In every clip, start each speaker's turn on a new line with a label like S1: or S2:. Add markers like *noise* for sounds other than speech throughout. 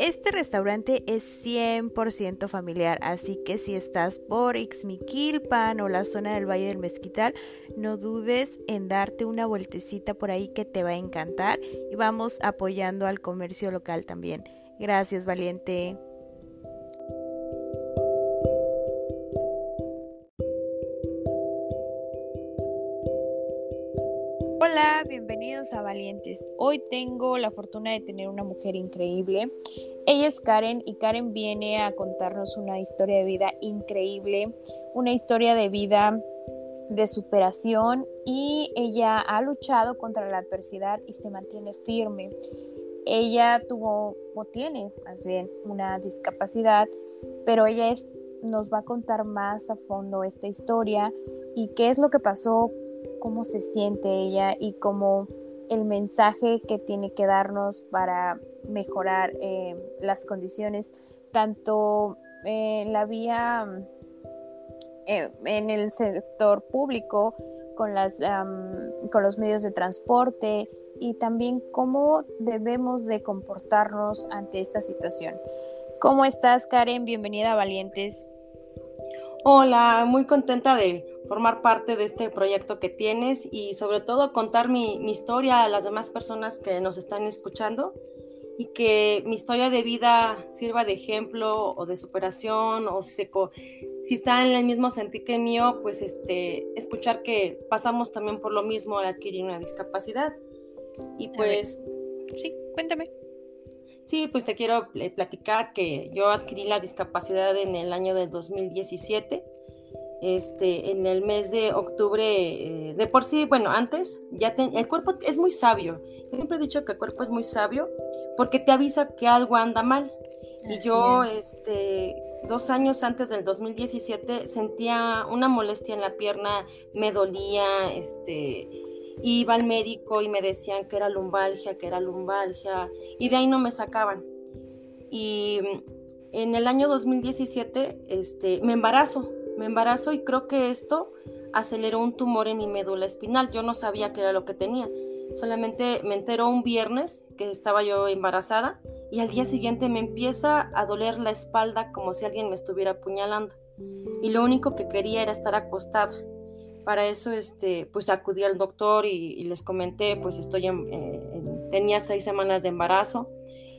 S1: Este restaurante es 100% familiar, así que si estás por Ixmiquilpan o la zona del Valle del Mezquital, no dudes en darte una vueltecita por ahí que te va a encantar y vamos apoyando al comercio local también. Gracias, valiente. Hola, bienvenidos a Valientes. Hoy tengo la fortuna de tener una mujer increíble. Ella es Karen y Karen viene a contarnos una historia de vida increíble, una historia de vida de superación y ella ha luchado contra la adversidad y se mantiene firme. Ella tuvo o tiene más bien una discapacidad, pero ella es, nos va a contar más a fondo esta historia y qué es lo que pasó cómo se siente ella y cómo el mensaje que tiene que darnos para mejorar eh, las condiciones, tanto en la vía, eh, en el sector público, con, las, con los medios de transporte y también cómo debemos de comportarnos ante esta situación. ¿Cómo estás, Karen? Bienvenida Valientes.
S2: Hola, muy contenta de formar parte de este proyecto que tienes y sobre todo contar mi, historia a las demás personas que nos están escuchando y que mi historia de vida sirva de ejemplo o de superación o si, se, si está en el mismo sentir que el mío, pues este, escuchar que pasamos también por lo mismo al adquirir una discapacidad. Y pues...
S1: Sí, cuéntame.
S2: Sí, pues te quiero platicar que yo adquirí la discapacidad en el año del 2017. Este, en el mes de octubre, eh, de por sí, bueno, antes, ya el cuerpo es muy sabio. Yo siempre he dicho que el cuerpo es muy sabio porque te avisa que algo anda mal. y yo, este, dos años antes del 2017, sentía una molestia en la pierna, me dolía, este, iba al médico y me decían que era lumbalgia, que era lumbalgia, y de ahí no me sacaban. Y en el año 2017 este, me embarazo, me embarazo y creo que esto aceleró un tumor en mi médula espinal. Yo no sabía qué era lo que tenía. Solamente me enteró un viernes que estaba yo embarazada y al día siguiente me empieza a doler la espalda como si alguien me estuviera apuñalando. Y lo único que quería era estar acostada para eso, este, pues acudí al doctor y, les comenté, pues estoy en, tenía seis semanas de embarazo,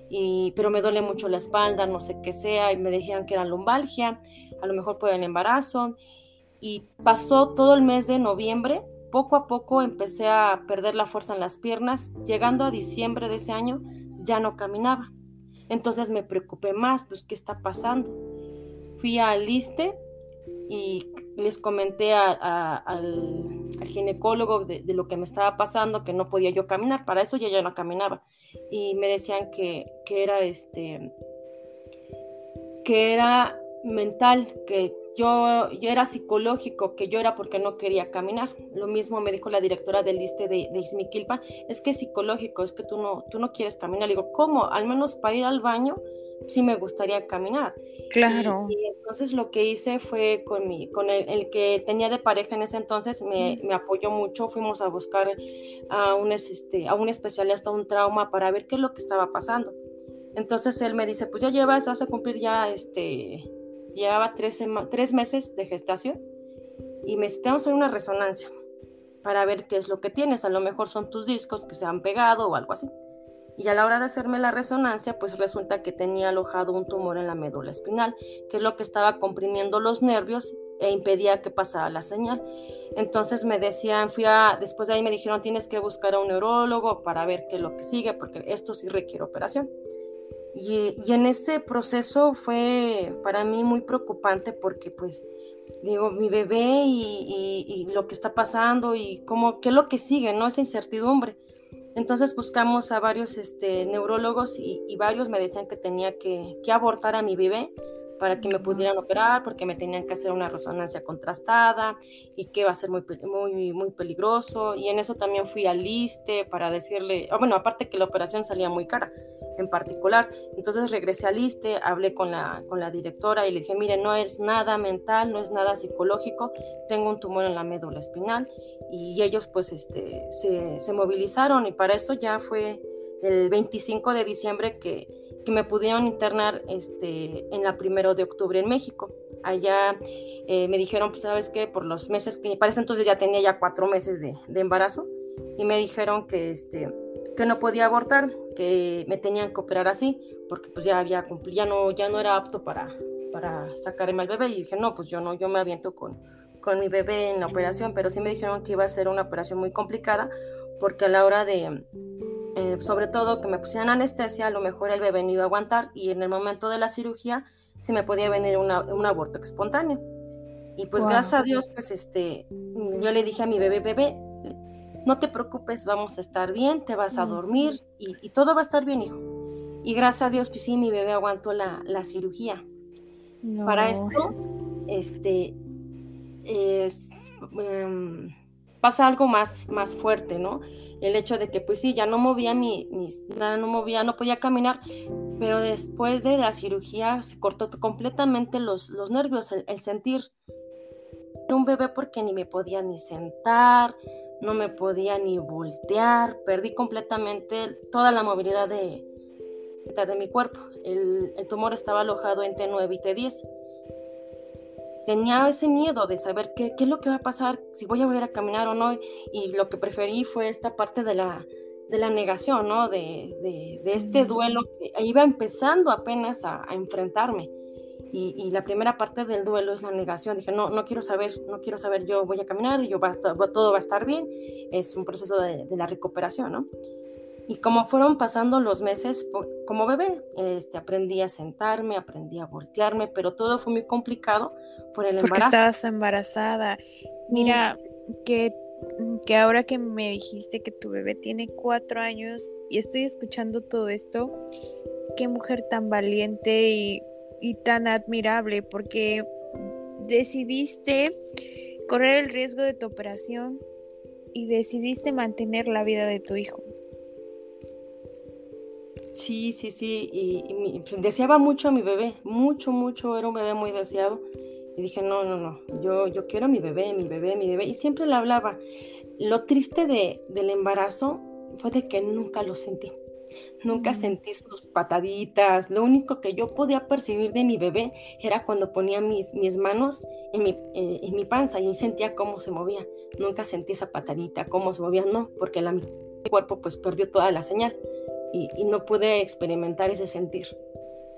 S2: y, pero me duele mucho la espalda, no sé qué sea, y me decían que era lumbalgia, a lo mejor por el embarazo. Y pasó todo el mes de noviembre, poco a poco empecé a perder la fuerza en las piernas, llegando a diciembre de ese año ya no caminaba. Entonces me preocupé más, pues, ¿qué está pasando? Fui al ISTE y les comenté al, ginecólogo de, lo que me estaba pasando, que no podía yo caminar, para eso ya ya no caminaba. Y me decían que, era este que era mental, que yo, yo, era psicológico, que yo era porque no quería caminar. Lo mismo me dijo la directora del liste de, de es que es psicológico, es que tú no, tú no quieres caminar. Le digo, ¿cómo? Al menos para ir al baño sí me gustaría caminar.
S1: Claro.
S2: Y, entonces lo que hice fue con, mi, con el, que tenía de pareja en ese entonces, me, me apoyó mucho, fuimos a buscar a un, este, a un especialista, un trauma, para ver qué es lo que estaba pasando. Entonces él me dice, pues ya llevas, vas a cumplir ya, este, llevaba tres, tres meses de gestación y me dice, hacer una resonancia para ver qué es lo que tienes, a lo mejor son tus discos que se han pegado o algo así y a la hora de hacerme la resonancia, pues resulta que tenía alojado un tumor en la médula espinal, que es lo que estaba comprimiendo los nervios e impedía que pasara la señal. Entonces me decían, fui a, después de ahí me dijeron, tienes que buscar a un neurólogo para ver qué es lo que sigue, porque esto sí requiere operación. Y, en ese proceso fue para mí muy preocupante porque pues digo, mi bebé y, y, lo que está pasando y cómo, qué es lo que sigue, ¿no? Esa incertidumbre. Entonces buscamos a varios este, neurólogos y, varios me decían que tenía que, abortar a mi bebé para que me pudieran operar porque me tenían que hacer una resonancia contrastada y que iba a ser muy, muy, muy peligroso. Y en eso también fui al liste para decirle, ah, bueno, aparte que la operación salía muy cara en particular. Entonces regresé al liste, hablé con la, con la directora y le dije, mire, no es nada mental, no es nada psicológico, tengo un tumor en la médula espinal. Y ellos pues este, se, se movilizaron y para eso ya fue el 25 de diciembre que, que me pudieron internar este, en la primero de octubre en México. Allá eh, me dijeron, pues sabes qué, por los meses que parece entonces ya tenía ya cuatro meses de, de, embarazo y me dijeron que, este, que no podía abortar, que me tenían que operar así, porque pues ya había cumplido, ya no, ya no era apto para, para sacarme al bebé y dije, no, pues yo no, yo me aviento con, con mi bebé en la operación, pero sí me dijeron que iba a ser una operación muy complicada porque a la hora de, eh, sobre todo que me pusieran anestesia, a lo mejor el bebé no iba a aguantar y en el momento de la cirugía se me podía venir un aborto espontáneo. Y pues gracias a Dios, pues este, yo le dije a mi bebé, bebé, no te preocupes, vamos a estar bien, te vas a dormir y, todo va a estar bien, hijo. Y gracias a Dios, pues sí, mi bebé aguantó la, la cirugía. Para esto, este, em, pasa algo más, más fuerte, ¿no? el hecho de que pues sí, ya no movía mi, mis, no movía, no podía caminar, pero después de la cirugía se cortó completamente los, los nervios, el, sentir un bebé porque ni me podía ni sentar, no me podía ni voltear, perdí completamente toda la movilidad de, de mi cuerpo. El, el tumor estaba alojado en T9 y T10 tenía ese miedo de saber qué, qué, es lo que va a pasar, si voy a volver a caminar o no, y lo que preferí fue esta parte de la, de la negación, ¿no? De, de, de este duelo que iba empezando apenas a, a enfrentarme. Y, y, la primera parte del duelo es la negación. Dije, no, no quiero saber, no quiero saber, yo voy a caminar, yo va, todo va a estar bien. Es un proceso de, de la recuperación, ¿no? Y como fueron pasando los meses, como bebé, este, aprendí a sentarme, aprendí a voltearme, pero todo fue muy complicado por el embarazo.
S1: Porque estabas embarazada. Mira, que, que ahora que me dijiste que tu bebé tiene cuatro años y estoy escuchando todo esto, qué mujer tan valiente y, y tan admirable, porque decidiste correr el riesgo de tu operación y decidiste mantener la vida de tu hijo.
S2: Sí, sí, sí, y, pues, deseaba mucho a mi bebé, mucho, mucho, era un bebé muy deseado. Y dije, no, no, no, yo, yo quiero a mi bebé, mi bebé, mi bebé. Y siempre le hablaba. Lo triste de, del embarazo fue de que nunca lo sentí. Nunca sentí sus pataditas. Lo único que yo podía percibir de mi bebé era cuando ponía mis, mis manos en mi, eh, en mi panza y sentía cómo se movía. Nunca sentí esa patadita, cómo se movía, no, porque la, mi cuerpo pues perdió toda la señal y, no pude experimentar ese sentir,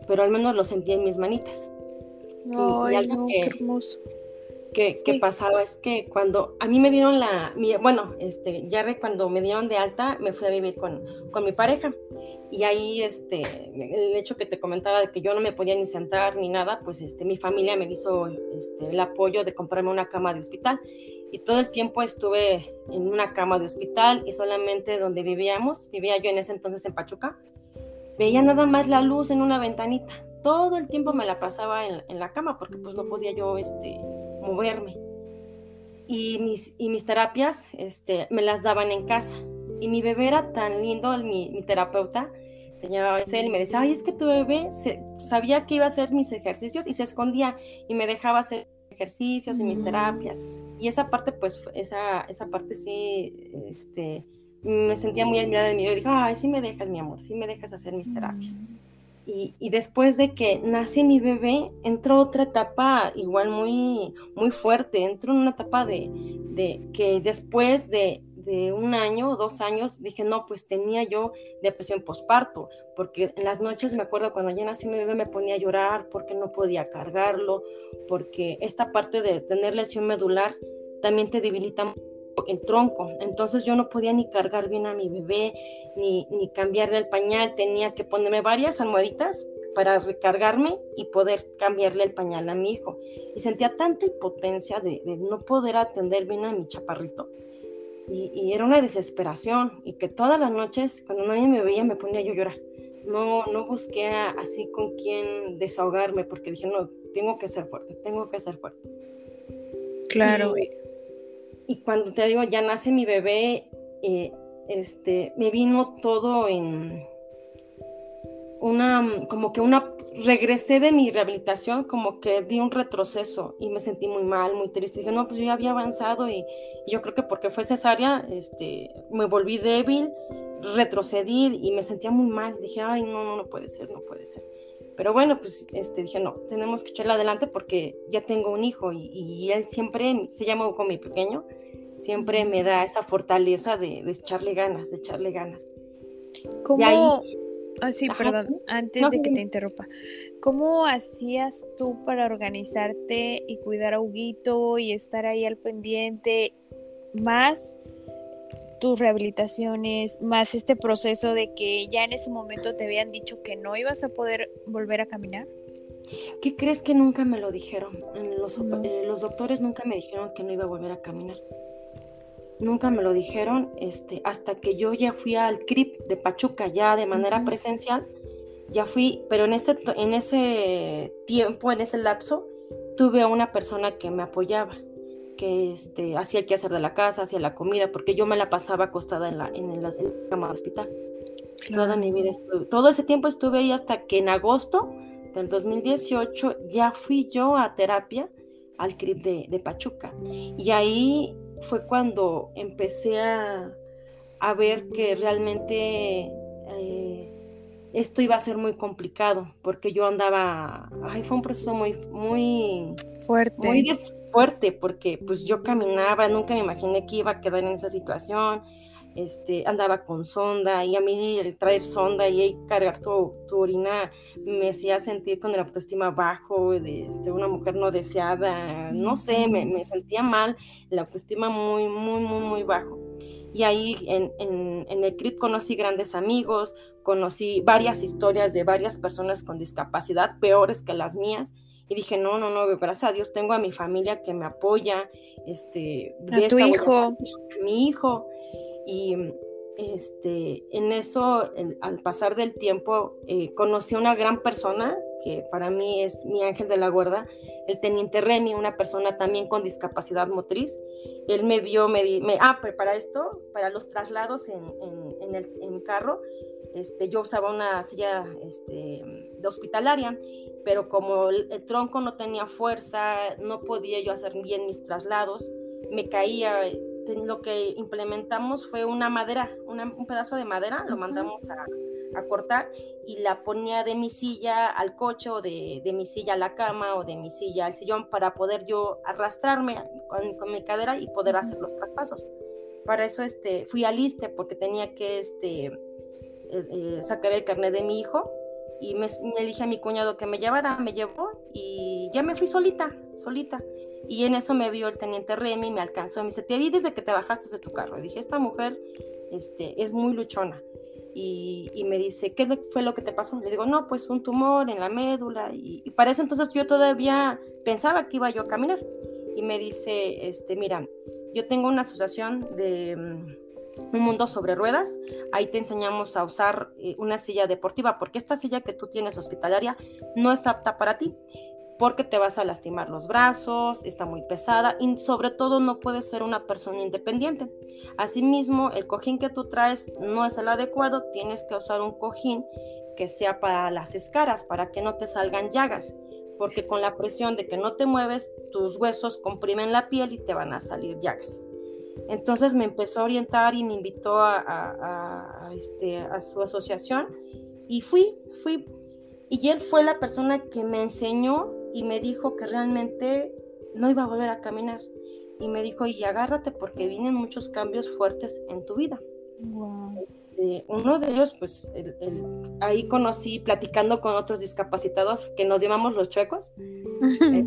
S2: pero al menos lo sentí en mis manitas.
S1: y, algo que, hermoso.
S2: Que, pasaba es que cuando a mí me dieron la, bueno, este, ya cuando me dieron de alta, me fui a vivir con, con mi pareja. Y ahí, este, el hecho que te comentaba de que yo no me podía ni sentar ni nada, pues este, mi familia me hizo este, el apoyo de comprarme una cama de hospital y todo el tiempo estuve en una cama de hospital y solamente donde vivíamos, vivía yo en ese entonces en Pachuca, veía nada más la luz en una ventanita. Todo el tiempo me la pasaba en, la cama porque pues no podía yo este, moverme. Y mis, y mis terapias este, me las daban en casa. Y mi bebé era tan lindo, mi, mi terapeuta, se llamaba él y me decía, ay, es que tu bebé sabía que iba a hacer mis ejercicios y se escondía y me dejaba hacer ejercicios y mis mm. terapias. Y esa parte, pues, esa, esa parte sí, este, me sentía muy admirada de mí. Yo dije, ay, sí me dejas, mi amor, sí me dejas hacer mis terapias. Y, y, después de que nace mi bebé, entró otra etapa igual muy, muy fuerte. Entró en una etapa de, de que después de, de un año dos años, dije, no, pues tenía yo depresión posparto, porque en las noches me acuerdo cuando ya nací mi bebé me ponía a llorar porque no podía cargarlo, porque esta parte de tener lesión medular también te debilita el tronco, entonces yo no podía ni cargar bien a mi bebé, ni, ni cambiarle el pañal, tenía que ponerme varias almohaditas para recargarme y poder cambiarle el pañal a mi hijo. Y sentía tanta impotencia de, de no poder atender bien a mi chaparrito y, era una desesperación y que todas las noches cuando nadie me veía me ponía yo a llorar. No, no busqué así con quién desahogarme porque dije, no, tengo que ser fuerte, tengo que ser fuerte.
S1: Claro.
S2: Y, y cuando te digo, ya nace mi bebé, eh, este, me vino todo en una, como que una, regresé de mi rehabilitación, como que di un retroceso y me sentí muy mal, muy triste. Dije, no, pues yo ya había avanzado y, yo creo que porque fue cesárea, este, me volví débil, retrocedí y me sentía muy mal. Dije, ay, no, no, no puede ser, no puede ser. Pero bueno, pues este, dije, no, tenemos que echarle adelante porque ya tengo un hijo y, y él siempre se llama como mi pequeño siempre me da esa fortaleza de, echarle ganas, de echarle ganas.
S1: ¿Cómo? Ah, sí, perdón, antes de que te interrumpa. ¿Cómo hacías tú para organizarte y cuidar a Huguito y estar ahí al pendiente? Más tus rehabilitaciones, más este proceso de que ya en ese momento te habían dicho que no ibas a poder volver a caminar.
S2: ¿Qué crees que nunca me lo dijeron? Los, eh, los doctores nunca me dijeron que no iba a volver a caminar nunca me lo dijeron, este, hasta que yo ya fui al CRIP de Pachuca ya de manera presencial, ya fui, pero en ese, en ese tiempo, en ese lapso, tuve a una persona que me apoyaba, que este, hacía el quehacer de la casa, hacía la comida, porque yo me la pasaba acostada en la, en la, cama del hospital. Toda mi vida todo ese tiempo estuve ahí hasta que en agosto del 2018 ya fui yo a terapia al CRIP de, de Pachuca. Y ahí fue cuando empecé a, ver que realmente eh, esto iba a ser muy complicado, porque yo andaba, ay, fue un proceso muy, muy
S1: fuerte.
S2: Muy fuerte, porque pues yo caminaba, nunca me imaginé que iba a quedar en esa situación este, andaba con sonda y a mí el traer sonda y cargar tu, orina me hacía sentir con el autoestima bajo, de este, una mujer no deseada, no sé, me, sentía mal, el autoestima muy, muy, muy, muy bajo. Y ahí en, en, el CRIP conocí grandes amigos, conocí varias historias de varias personas con discapacidad peores que las mías. Y dije, no, no, no, gracias a Dios tengo a mi familia que me apoya. Este,
S1: a tu hijo.
S2: A mi hijo. Y este, en eso, al pasar del tiempo, eh, conocí a una gran persona que para mí es mi ángel de la guarda, el teniente Remy, una persona también con discapacidad motriz. Él me vio, me, me ah, para esto, para los traslados en, en, el en carro, este, yo usaba una silla este, de hospitalaria, pero como el, tronco no tenía fuerza, no podía yo hacer bien mis traslados, me caía, lo que implementamos fue una madera, un pedazo de madera, lo mandamos a, cortar y la ponía de mi silla al coche o de, mi silla a la cama o de mi silla al sillón para poder yo arrastrarme con, mi cadera y poder hacer los traspasos. Para eso este, fui al ISTE porque tenía que este, eh, eh, sacar el carnet de mi hijo y me, me dije a mi cuñado que me llevara, me llevó y ya me fui solita, solita. Y en eso me vio el teniente Remy, me alcanzó y me dice, te vi desde que te bajaste de tu carro. Y dije, esta mujer este, es muy luchona. Y, y, me dice, ¿qué fue lo que te pasó? Le digo, no, pues un tumor en la médula. Y, y, para eso entonces yo todavía pensaba que iba yo a caminar. Y me dice, este, mira, yo tengo una asociación de mm, un mundo sobre ruedas. Ahí te enseñamos a usar eh, una silla deportiva, porque esta silla que tú tienes hospitalaria no es apta para ti porque te vas a lastimar los brazos, está muy pesada y sobre todo no puedes ser una persona independiente. Asimismo, el cojín que tú traes no es el adecuado, tienes que usar un cojín que sea para las escaras, para que no te salgan llagas, porque con la presión de que no te mueves, tus huesos comprimen la piel y te van a salir llagas. Entonces me empezó a orientar y me invitó a, este, a su asociación y fui, fui. Y él fue la persona que me enseñó y me dijo que realmente no iba a volver a caminar. Y me dijo, y agárrate porque vienen muchos cambios fuertes en tu vida. Este, uno de ellos, pues ahí conocí, platicando con otros discapacitados que nos llamamos los chuecos, eh,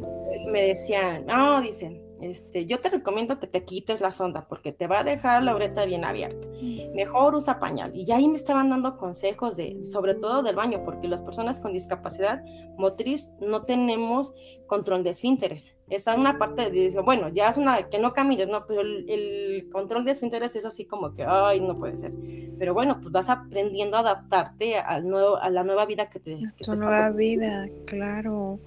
S2: me decían, no, dicen, este, yo te recomiendo que te quites la sonda porque te va a dejar la uretra bien abierta. Mejor usa pañal. Y ahí me estaban dando consejos de, sobre todo del baño, porque las personas con discapacidad motriz no tenemos control de esfínteres. Esa es una parte de, bueno, ya es una que no camines, no, pero el, control de esfínteres es así como que, ay, no puede ser. Pero bueno, pues vas aprendiendo a adaptarte al nuevo, a la nueva vida que te.
S1: tu nueva vida, claro.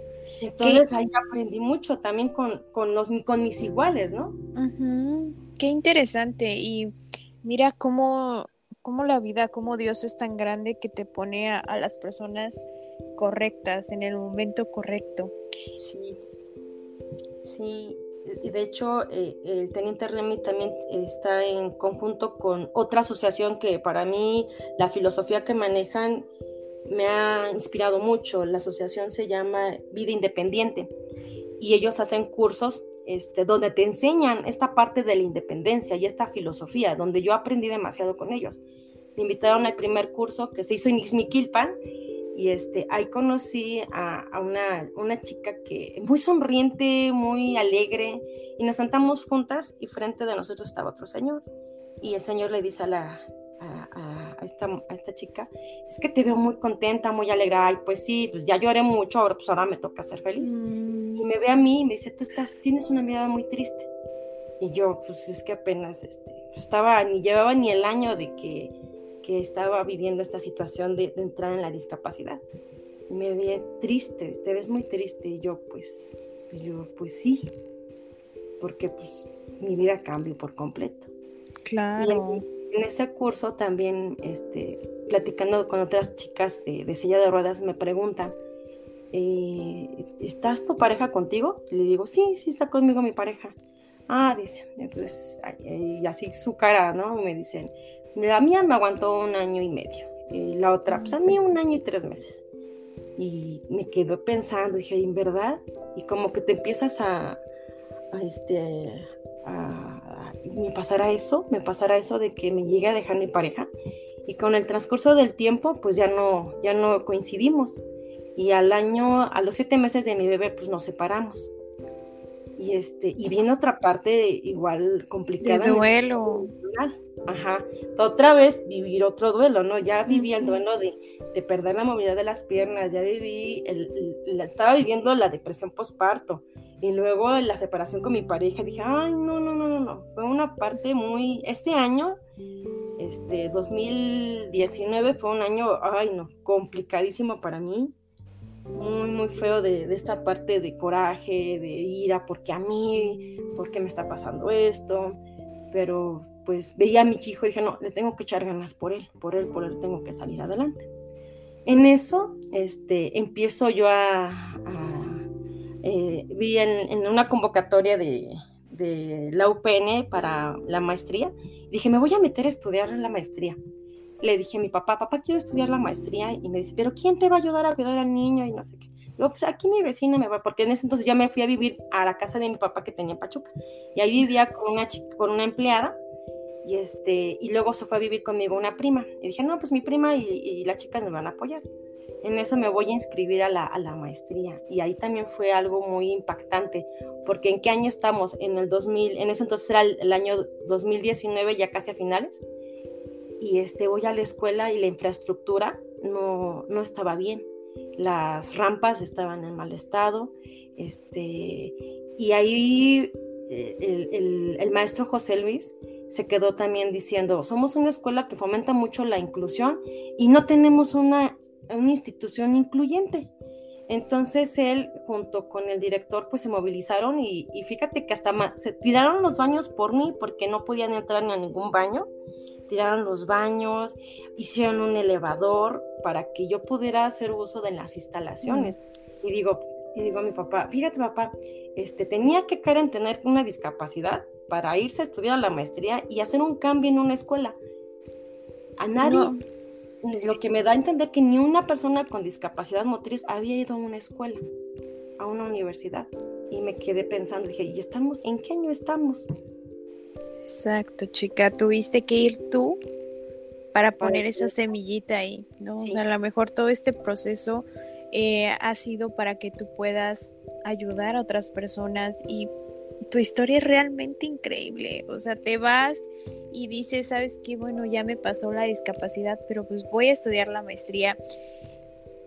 S2: Entonces ahí aprendí mucho también con, con, los, con mis iguales, ¿no?
S1: Qué interesante. Y mira cómo, cómo, la vida, cómo Dios es tan grande que te pone a, las personas correctas en el momento correcto.
S2: Sí. Sí, y de hecho eh, el Teniente Remy también está en conjunto con otra asociación que para mí la filosofía que manejan me ha inspirado mucho. La asociación se llama Vida Independiente y ellos hacen cursos este, donde te enseñan esta parte de la independencia y esta filosofía, donde yo aprendí demasiado con ellos. Me invitaron al primer curso que se hizo en Ixmiquilpan y este, ahí conocí a, una, una, chica que muy sonriente, muy alegre, y nos sentamos juntas y frente de nosotros estaba otro señor. Y el señor le dice a la, esta, a, esta, chica, es que te veo muy contenta, muy alegre, ay, pues sí, pues ya lloré mucho, ahora, pues ahora me toca ser feliz. Mm. Y me ve a mí y me dice, tú estás, tienes una mirada muy triste. Y yo, pues es que apenas, este, pues, estaba, ni llevaba ni el año de que, que estaba viviendo esta situación de, de, entrar en la discapacidad. Y me ve triste, te ves muy triste. Y yo, pues, pues yo, pues sí, porque pues mi vida cambió por completo.
S1: Claro
S2: en ese curso también, este, platicando con otras chicas de, de silla de ruedas, me preguntan, eh, ¿estás tu pareja contigo? Le digo, sí, sí está conmigo mi pareja. Ah, dice, pues, y así su cara, ¿no? Me dicen, la mía me aguantó un año y medio, la otra, pues a mí un año y tres meses. Y me quedo pensando, dije, ¿en verdad? Y como que te empiezas a, a este, me pasará eso, me pasará eso de que me llegue a dejar mi pareja y con el transcurso del tiempo pues ya no, ya no coincidimos. Y al año, a los siete meses de mi bebé pues nos separamos. Y este y viene otra parte igual complicada
S1: de duelo.
S2: ajá. Otra vez vivir otro duelo no ya viví el duelo de, de, perder la movilidad de las piernas ya viví el, estaba viviendo la depresión postparto y luego la separación con mi pareja, dije, ay, no, no, no, no, no. Fue una parte muy, este año, este 2019 fue un año, ay, no, complicadísimo para mí. Muy, muy feo de, de esta parte de coraje, de ira, porque a mí, porque me está pasando esto. Pero pues veía a mi hijo y dije, no, le tengo que echar ganas por él, por él, por él tengo que salir adelante. En eso, este, empiezo yo a eh, vi en, una convocatoria de, la UPN para la maestría. Dije, me voy a meter a estudiar la maestría. Le dije a mi papá, papá, quiero estudiar la maestría. Y me dice, pero ¿quién te va a ayudar a cuidar al niño? Y no sé qué. Digo, pues aquí mi vecina me va, porque en ese entonces ya me fui a vivir a la casa de mi papá que tenía en Pachuca. Y ahí vivía con una, con una empleada. Y, este, y luego se fue a vivir conmigo una prima. Y dije, no, pues mi prima y, y la chica me van a apoyar en eso me voy a inscribir a la, maestría. Y ahí también fue algo muy impactante, porque ¿en qué año estamos? En el 2000, en ese entonces era el, año 2019, ya casi a finales. Y este, voy a la escuela y la infraestructura no, no estaba bien. Las rampas estaban en mal estado. Este, y ahí eh, el, el maestro José Luis se quedó también diciendo, somos una escuela que fomenta mucho la inclusión y no tenemos una una institución incluyente. Entonces él junto con el director pues se movilizaron y, fíjate que hasta se tiraron los baños por mí porque no podían entrar ni a ningún baño. Tiraron los baños, hicieron un elevador para que yo pudiera hacer uso de las instalaciones. Y digo, y digo a mi papá, fíjate papá, este, tenía que Karen tener una discapacidad para irse a estudiar la maestría y hacer un cambio en una escuela. A nadie, lo que me da a entender que ni una persona con discapacidad motriz había ido a una escuela, a una universidad. Y me quedé pensando, dije, ¿y estamos? ¿En qué año estamos?
S1: Exacto, chica, tuviste que ir tú para poner esa semillita ahí, ¿no? O sea, a lo mejor todo este proceso eh, ha sido para que tú puedas ayudar a otras personas y tu historia es realmente increíble. O sea, te vas y dices, sabes qué, bueno, ya me pasó la discapacidad, pero pues voy a estudiar la maestría.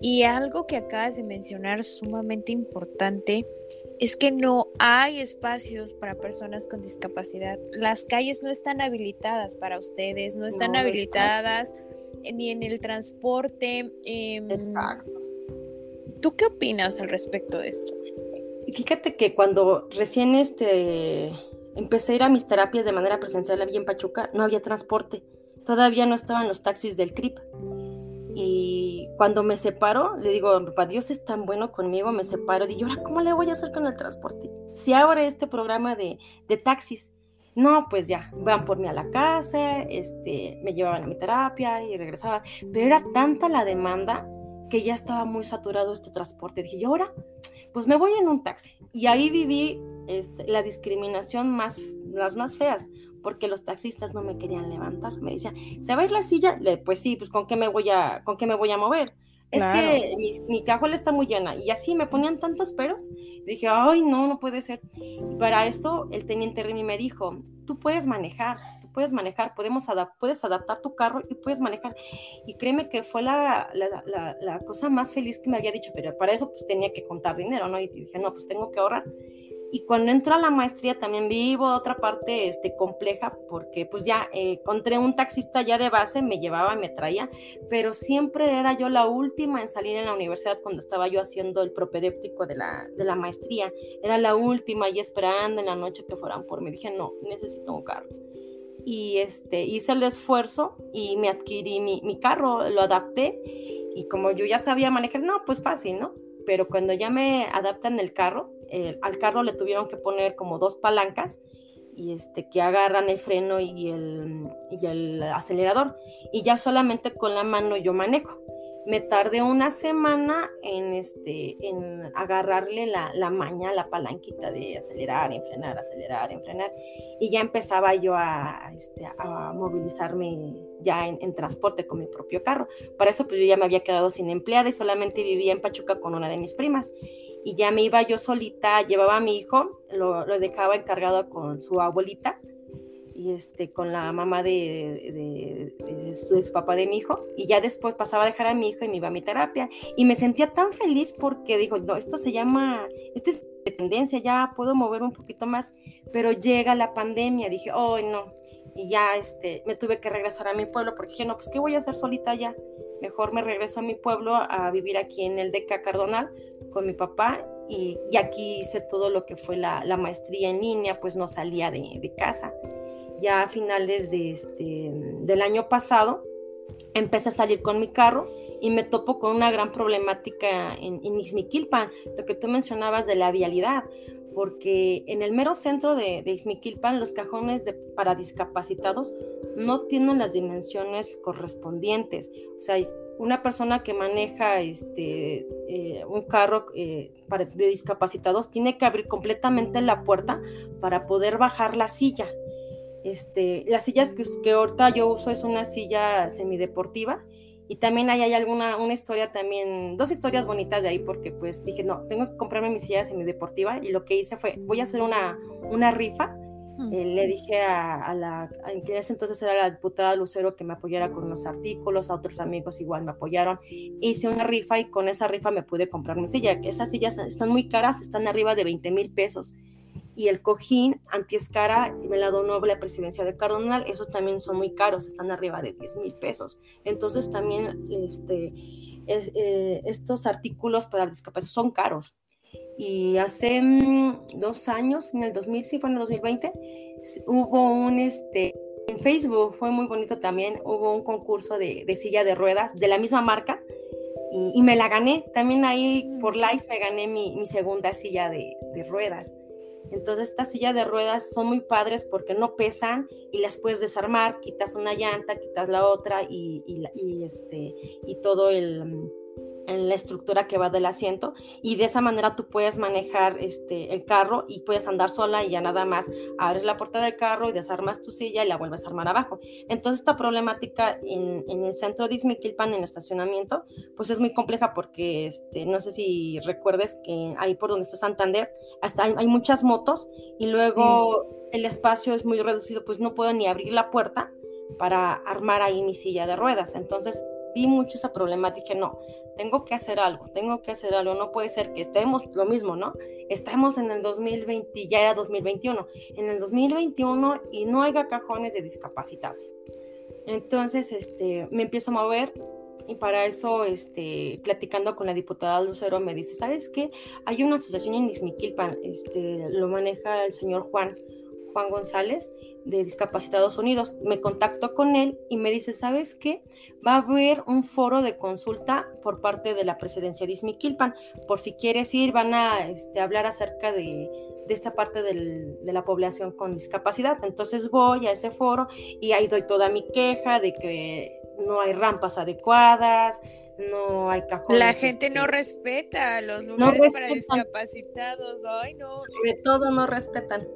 S1: Y algo que acabas de mencionar sumamente importante es que no hay espacios para personas con discapacidad. Las calles no están habilitadas para ustedes, no están habilitadas ni en el transporte.
S2: Em, Exacto
S1: ¿Tú qué opinas al respecto de esto?
S2: Fíjate que cuando recién este, empecé a ir a mis terapias de manera presencial aquí en Pachuca, no había transporte. Todavía no estaban los taxis del CRIP. Y cuando me separo, le digo, papá, Dios es tan bueno conmigo, me separo. Y yo, ¿ahora cómo le voy a hacer con el transporte? Si ahora este programa de, de taxis, no, pues ya, van por mí a la casa, este, me llevaban a mi terapia y regresaba. Pero era tanta la demanda que ya estaba muy saturado este transporte. Dije, ¿y ahora? Pues me voy en un taxi. Y ahí viví este, la discriminación más, las más feas, porque los taxistas no me querían levantar. Me decían, ¿se va a ir la silla? pues sí, pues ¿con qué me voy a, con qué me voy a mover? Es que mi, mi, cajuela está muy llena. Y así me ponían tantos peros. Dije, ay, no, no puede ser. Y para esto, el teniente Remy me dijo, tú puedes manejar, puedes manejar, podemos puedes adaptar tu carro y puedes manejar. Y créeme que fue la, la, la, cosa más feliz que me había dicho, pero para eso pues tenía que contar dinero, ¿no? Y dije, no, pues tengo que ahorrar. Y cuando entro a la maestría también vivo otra parte este, compleja porque pues ya eh, encontré un taxista ya de base, me llevaba, me traía, pero siempre era yo la última en salir en la universidad cuando estaba yo haciendo el propedéptico de la, de la maestría. Era la última y esperando en la noche que fueran por mí. Dije, no, necesito un carro. Y este, hice el esfuerzo y me adquirí mi, mi carro, lo adapté y como yo ya sabía manejar, no, pues fácil, ¿no? pero cuando ya me adaptan el carro, al carro le tuvieron que poner como dos palancas y este, que agarran el freno y el, y el acelerador y ya solamente con la mano yo manejo me tardé una semana en, este, en agarrarle la, la maña, la palanquita de acelerar, enfrenar, acelerar, enfrenar. Y ya empezaba yo a, este, a movilizarme ya en, transporte con mi propio carro. Para eso pues yo ya me había quedado sin empleada y solamente vivía en Pachuca con una de mis primas. Y ya me iba yo solita, llevaba a mi hijo, lo, lo dejaba encargado con su abuelita y este, con la mamá de, de, su, papá de mi hijo, y ya después pasaba a dejar a mi hijo y me iba a mi terapia, y me sentía tan feliz porque dijo, no, esto se llama, esto es dependencia, ya puedo mover un poquito más, pero llega la pandemia, dije, oh, no, y ya este, me tuve que regresar a mi pueblo porque dije, no, pues, ¿qué voy a hacer solita ya? Mejor me regreso a mi pueblo a vivir aquí en el DECA Cardonal con mi papá y, y aquí hice todo lo que fue la, maestría en línea, pues no salía de casa ya a finales de este, del año pasado, empecé a salir con mi carro y me topo con una gran problemática en, en lo que tú mencionabas de la vialidad, porque en el mero centro de, de los cajones de, para discapacitados no tienen las dimensiones correspondientes. O sea, una persona que maneja este, eh, un carro eh, para, de discapacitados tiene que abrir completamente la puerta para poder bajar la silla este, las sillas que, que ahorita yo uso es una silla semideportiva y también ahí hay alguna, una historia también, dos historias bonitas de ahí porque pues dije, no, tengo que comprarme mi silla semideportiva y lo que hice fue, voy a hacer una, una rifa. Eh, le dije a, la, en ese entonces era la diputada Lucero que me apoyara con unos artículos, a otros amigos igual me apoyaron. Hice una rifa y con esa rifa me pude comprar mi silla. Esas sillas están muy caras, están arriba de 20 mil pesos y el cojín antiescara me la donó la presidencia de Cardonal, esos también son muy caros, están arriba de 10 mil pesos. Entonces también este, eh, estos artículos para discapacidad son caros. Y hace mm, dos años, en el 2000, sí fue en el 2020, hubo un, este, en Facebook fue muy bonito también, hubo un concurso de, de silla de ruedas de la misma marca y, y, me la gané. También ahí por likes me gané mi, mi segunda silla de, de ruedas. Entonces estas sillas de ruedas son muy padres porque no pesan y las puedes desarmar, quitas una llanta, quitas la otra y, y este, y todo el en la estructura que va del asiento y de esa manera tú puedes manejar este, el carro y puedes andar sola y ya nada más abres la puerta del carro y desarmas tu silla y la vuelves a armar abajo. Entonces esta problemática en, en el centro de Izmiquilpan, en el estacionamiento, pues es muy compleja porque este, no sé si recuerdes que ahí por donde está Santander hasta hay, muchas motos y luego el espacio es muy reducido, pues no puedo ni abrir la puerta para armar ahí mi silla de ruedas. Entonces vi mucho esa problemática, no, tengo que hacer algo, tengo que hacer algo, no puede ser que estemos lo mismo, ¿no? Estamos en el 2020, ya era 2021, en el 2021 y no haya cajones de discapacitados. Entonces, este, me empiezo a mover y para eso, este, platicando con la diputada Lucero, me dice, ¿sabes qué? Hay una asociación en Ixmiquilpan, este, lo maneja el señor Juan, Juan González, de Discapacitados Unidos. Me contacto con él y me dice, ¿sabes qué? Va a haber un foro de consulta por parte de la presidencia de Izmiquilpan. Por si quieres ir, van a este, hablar acerca de, de esta parte del, de la población con discapacidad. Entonces voy a ese foro y ahí doy toda mi queja de que no hay rampas adecuadas, no hay cajones.
S1: La gente no este, respeta los lugares para discapacitados. Ay, no.
S2: Sobre todo no respetan.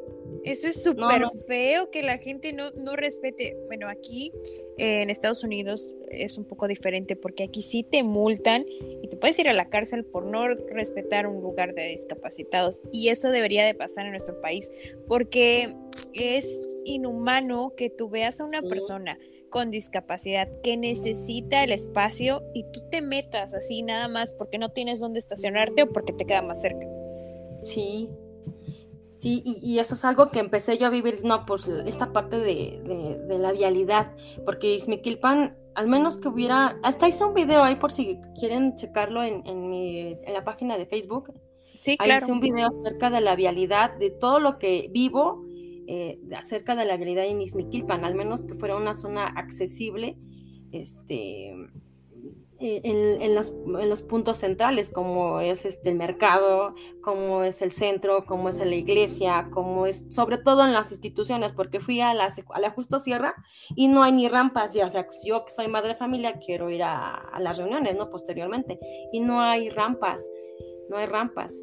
S1: Eso es súper feo que la gente no, no respete. Bueno, aquí eh, en Estados Unidos es un poco diferente porque aquí sí te multan y te puedes ir a la cárcel por no respetar un lugar de discapacitados. Y eso debería de pasar en nuestro país porque es inhumano que tú veas a una persona con discapacidad que necesita el espacio y tú te metas así nada más porque no tienes dónde estacionarte o porque te queda más cerca.
S2: Sí, Sí, y, eso es algo que empecé yo a vivir, no, pues esta parte de, la vialidad, porque Ismiquilpan, al menos que hubiera, hasta hice un video ahí por si quieren checarlo en, en, la página de Facebook.
S1: Sí, claro.
S2: hice un video acerca de la vialidad, de todo lo que vivo eh, acerca de la vialidad en Ismiquilpan, al menos que fuera una zona accesible, este, eh, en, los, puntos centrales, como es este, el mercado, como es el centro, como es la iglesia, como es, sobre todo en las instituciones, porque fui a la, a la Justo Sierra y no hay ni rampas, ya, o sea, yo que soy madre familia quiero ir a, a las reuniones, ¿no? Posteriormente, y no hay rampas, no hay rampas.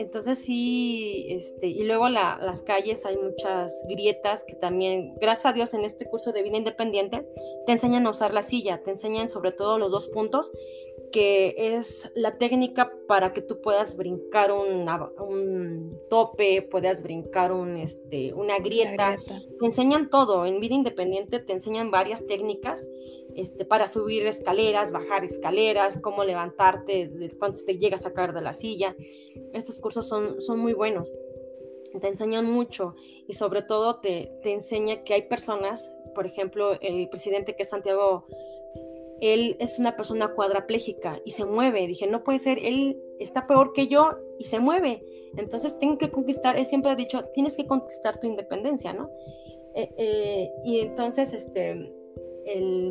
S2: Entonces sí, este, y luego las calles hay muchas grietas que también, gracias a Dios en este curso de vida independiente, te enseñan a usar la silla, te enseñan sobre todo los dos puntos, que es la técnica para que tú puedas brincar un, un tope, puedas brincar un, este, una grieta. grieta. Te enseñan todo, en vida independiente te enseñan varias técnicas este, para subir escaleras, bajar escaleras, cómo levantarte cuando te llegas a caer de la silla. Estos cursos son, son muy buenos, te enseñan mucho y sobre todo te, te enseña que hay personas, por ejemplo, el presidente que es Santiago, él es una persona cuadraplégica y se mueve. Dije, no puede ser, él está peor que yo y se mueve. Entonces tengo que conquistar, él siempre ha dicho, tienes que conquistar tu independencia, ¿no? Eh, eh, y entonces, este,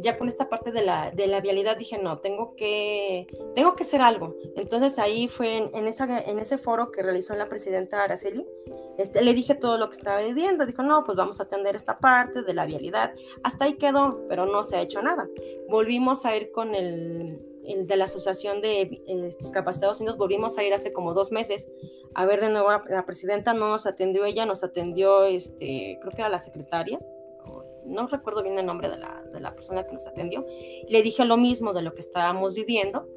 S2: ya con esta parte de la, de la vialidad dije, no, tengo que, tengo que hacer algo. Entonces ahí fue en, esa, en ese foro que realizó la presidenta Araceli, este, le dije todo lo que estaba viviendo, dijo, no, pues vamos a atender esta parte de la vialidad. Hasta ahí quedó, pero no se ha hecho nada. Volvimos a ir con el, de la Asociación de eh, Discapacitados Unidos, volvimos a ir hace como dos meses a ver de nuevo la presidenta, no nos atendió ella, nos atendió, este, creo que era la secretaria, no recuerdo bien el nombre de la, de la persona que nos atendió, le dije lo mismo de lo que estábamos viviendo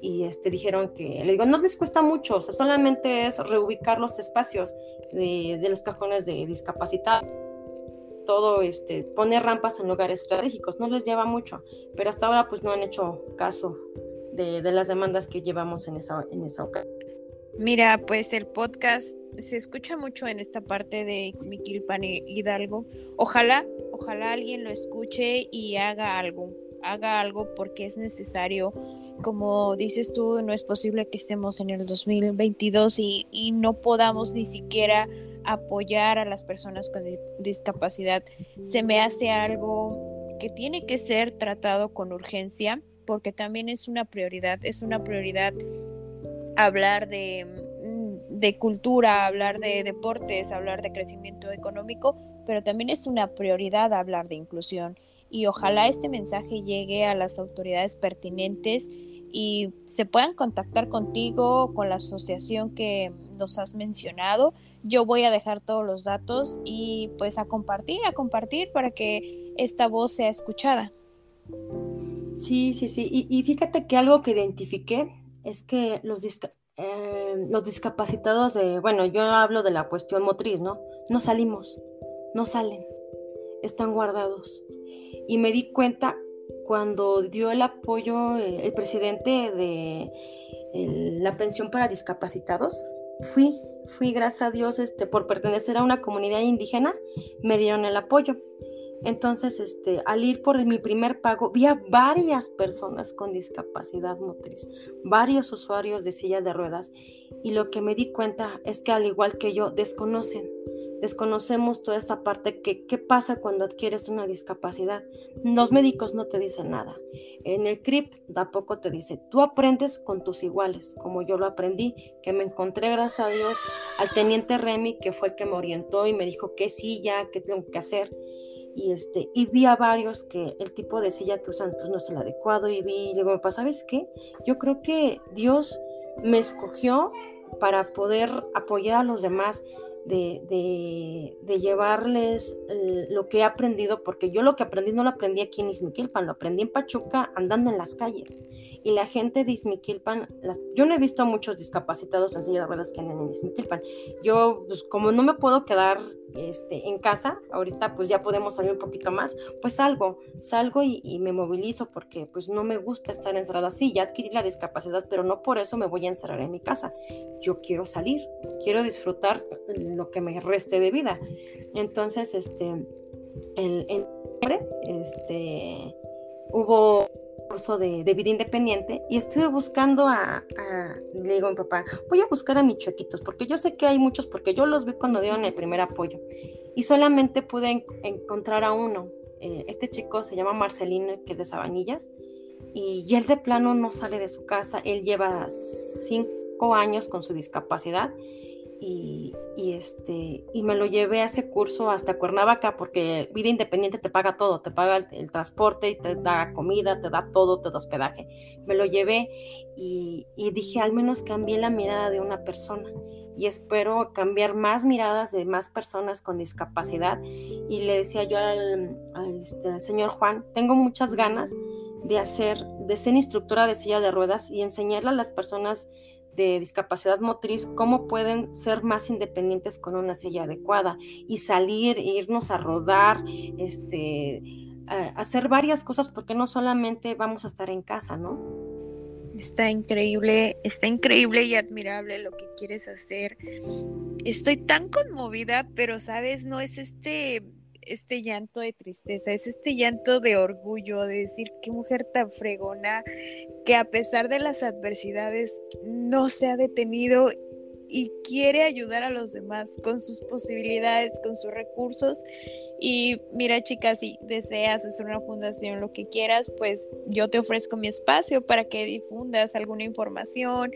S2: y este, dijeron que, le digo, no les cuesta mucho, o sea, solamente es reubicar los espacios de, de los cajones de discapacidad, todo, este, poner rampas en lugares estratégicos, no les lleva mucho, pero hasta ahora pues no han hecho caso de, de las demandas que llevamos en esa, en esa ocasión.
S1: Mira, pues el podcast se escucha mucho en esta parte de Ixmiquilpan Hidalgo. Ojalá, ojalá alguien lo escuche y haga algo, haga algo porque es necesario. Como dices tú, no es posible que estemos en el 2022 y, y no podamos ni siquiera apoyar a las personas con discapacidad. Se me hace algo que tiene que ser tratado con urgencia porque también es una prioridad, es una prioridad hablar de, mm, de cultura, hablar de deportes, hablar de crecimiento económico, pero también es una prioridad hablar de inclusión. Y ojalá este mensaje llegue a las autoridades pertinentes y se puedan contactar contigo, con la asociación que nos has mencionado. Yo voy a dejar todos los datos y pues a compartir, a compartir para que esta voz sea escuchada.
S2: Sí, sí, sí. Y, y fíjate que algo que identifiqué es que los, eh, discapacitados bueno, yo hablo de la cuestión motriz, ¿no? No salimos, no salen, están guardados. Y me di cuenta cuando dio el apoyo eh, el presidente de la pensión para discapacitados, fui, fui gracias a Dios este, por pertenecer a una comunidad indígena, me dieron el apoyo. Entonces, este, al ir por mi primer pago, vi a varias personas con discapacidad motriz, varios usuarios de silla de ruedas, y lo que me di cuenta es que al igual que yo, desconocen, desconocemos toda esa parte que qué pasa cuando adquieres una discapacidad. Los médicos no te dicen nada. En el CRIP tampoco te dice, tú aprendes con tus iguales, como yo lo aprendí, que me encontré, gracias a Dios, al teniente Remy, que fue el que me orientó y me dijo qué silla, qué tengo que hacer y este y vi a varios que el tipo de silla que usan pues no es el adecuado y vi y digo, ¿sabes qué? Yo creo que Dios me escogió para poder apoyar a los demás de, de, llevarles lo que he aprendido, porque yo lo que aprendí no lo aprendí aquí en Izmiquilpan, lo aprendí en Pachuca andando en las calles. Y la gente de Izmiquilpan, yo no he visto a muchos discapacitados en silla de ruedas que andan en Izmiquilpan. Yo, pues como no me puedo quedar este, en casa, ahorita pues ya podemos salir un poquito más, pues salgo, salgo y, y, me movilizo porque pues no me gusta estar encerrada. Sí, ya adquirí la discapacidad, pero no por eso me voy a encerrar en mi casa. Yo quiero salir, quiero disfrutar lo que me reste de vida. Entonces, este, en, en este, hubo curso de, vida independiente y estuve buscando a, le digo a mi papá, voy a buscar a mis choquitos, porque yo sé que hay muchos, porque yo los vi cuando dieron el primer apoyo y solamente pude encontrar a uno. Eh, este chico se llama Marcelino, que es de Sabanillas, y, y él de plano no sale de su casa, él lleva cinco años con su discapacidad y, este, y me lo llevé a ese curso hasta Cuernavaca porque Vida Independiente te paga todo, te paga el, transporte y te da comida, te da todo, te da hospedaje. Me lo llevé y, dije, al menos cambié la mirada de una persona y espero cambiar más miradas de más personas con discapacidad. Y le decía yo al, este, al señor Juan, tengo muchas ganas de hacer, de ser instructora de silla de ruedas y enseñarle a las personas de discapacidad motriz, cómo pueden ser más independientes con una silla adecuada y salir, irnos a rodar, este, hacer varias cosas porque no solamente vamos a estar en casa, ¿no?
S1: Está increíble, está increíble y admirable lo que quieres hacer. Estoy tan conmovida, pero sabes, no es este este llanto de tristeza, es este llanto de orgullo, de decir qué mujer tan fregona, que a pesar de las adversidades no se ha detenido y quiere ayudar a los demás con sus posibilidades, con sus recursos. Y mira, chicas, si deseas hacer una fundación, lo que quieras, pues yo te ofrezco mi espacio para que difundas alguna información.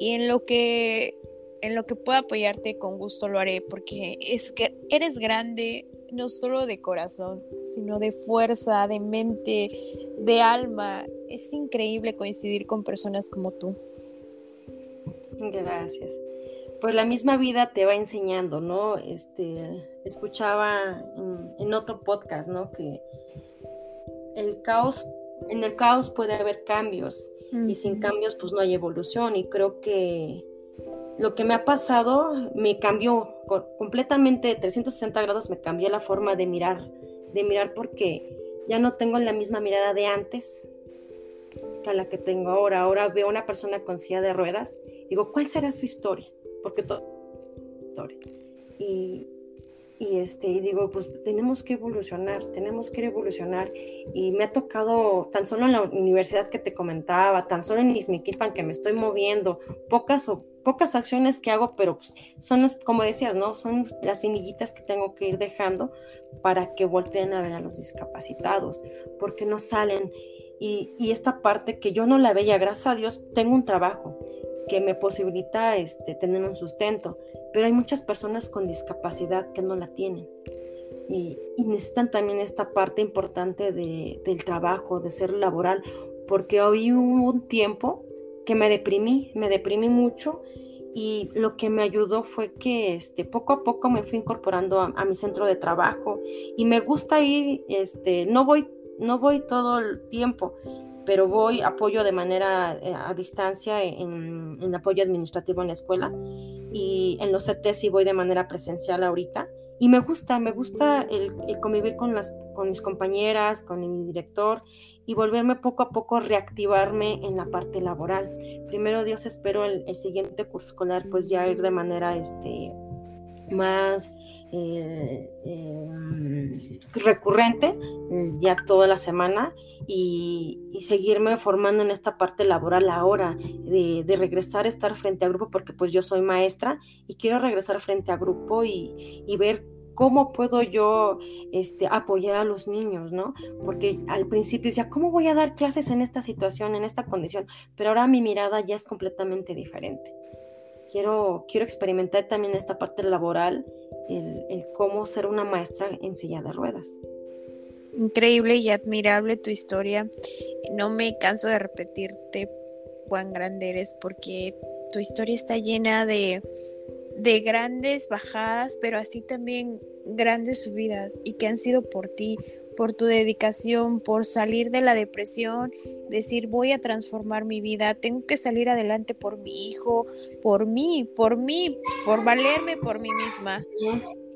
S1: Y en lo que en lo que pueda apoyarte, con gusto lo haré, porque es que eres grande, no solo de corazón, sino de fuerza, de mente, de alma. Es increíble coincidir con personas como tú.
S2: Gracias. Pues la misma vida te va enseñando, ¿no? Este, escuchaba en, otro podcast, ¿no? Que el caos, en el caos puede haber cambios y sin cambios pues no hay evolución y creo que lo que me ha pasado me cambió completamente de 360 grados, me cambió la forma de mirar, de mirar porque ya no tengo la misma mirada de antes a la que tengo ahora. Ahora veo a una persona con silla de ruedas, digo, ¿cuál será su historia? Porque todo historia. Y, y este y digo pues tenemos que evolucionar tenemos que evolucionar y me ha tocado tan solo en la universidad que te comentaba tan solo en Izmiquilpan que me estoy moviendo pocas o pocas acciones que hago pero pues, son como decías no son las semillitas que tengo que ir dejando para que volteen a ver a los discapacitados porque no salen y, y esta parte que yo no la veía gracias a Dios tengo un trabajo que me posibilita este, tener un sustento, pero hay muchas personas con discapacidad que no la tienen. Y, necesitan también esta parte importante de, del trabajo, de ser laboral, porque hoy hubo un tiempo que me deprimí, me deprimí mucho y lo que me ayudó fue que este, poco a poco me fui incorporando a, a mi centro de trabajo y me gusta ir, este, no voy, no voy todo el tiempo, pero voy, apoyo de manera eh, a distancia en, apoyo administrativo en la escuela y en los CT sí voy de manera presencial ahorita. Y me gusta, me gusta el, convivir con, las, con mis compañeras, con mi director y volverme poco a poco reactivarme en la parte laboral. Primero Dios espero el, el siguiente curso escolar pues ya ir de manera este, más eh, eh, recurrente, ya toda la semana, y, seguirme formando en esta parte laboral ahora, de, regresar a estar frente a grupo, porque pues yo soy maestra y quiero regresar frente a grupo y, y ver cómo puedo yo este, apoyar a los niños, ¿no? Porque al principio decía, ¿cómo voy a dar clases en esta situación, en esta condición? Pero ahora mi mirada ya es completamente diferente. Quiero, quiero experimentar también esta parte laboral, el, cómo ser una maestra en silla de ruedas.
S1: Increíble y admirable tu historia. No me canso de repetirte cuán grande eres porque tu historia está llena de de grandes bajadas, pero así también grandes subidas y que han sido por ti, por tu dedicación, por salir de la depresión, decir voy a transformar mi vida, tengo que salir adelante por mi hijo, por mí, por mí, por valerme por mí misma.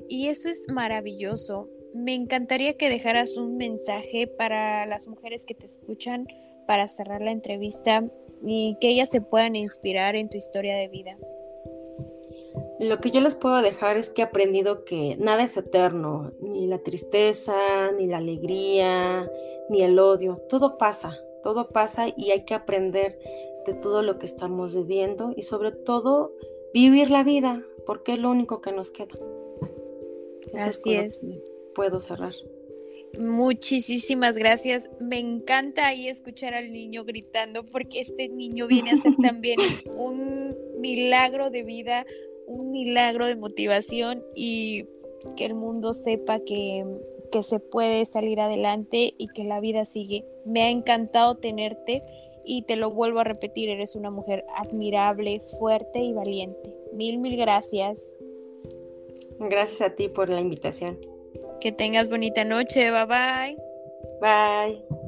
S1: Y eso es maravilloso. Me encantaría que dejaras un mensaje para las mujeres que te escuchan para cerrar la entrevista y que ellas se puedan inspirar en tu historia de vida.
S2: Lo que yo les puedo dejar es que he aprendido que nada es eterno, ni la tristeza, ni la alegría, ni el odio, todo pasa, todo pasa y hay que aprender de todo lo que estamos viviendo y sobre todo vivir la vida, porque es lo único que nos queda.
S1: Así es.
S2: Puedo cerrar.
S1: Muchísimas gracias. Me encanta ahí escuchar al niño gritando porque este niño viene a ser también *laughs* un milagro de vida, un milagro de motivación y que el mundo sepa que, que se puede salir adelante y que la vida sigue. Me ha encantado tenerte y te lo vuelvo a repetir, eres una mujer admirable, fuerte y valiente. Mil, mil gracias.
S2: Gracias a ti por la invitación.
S1: Que tengas bonita noche. Bye bye.
S2: Bye.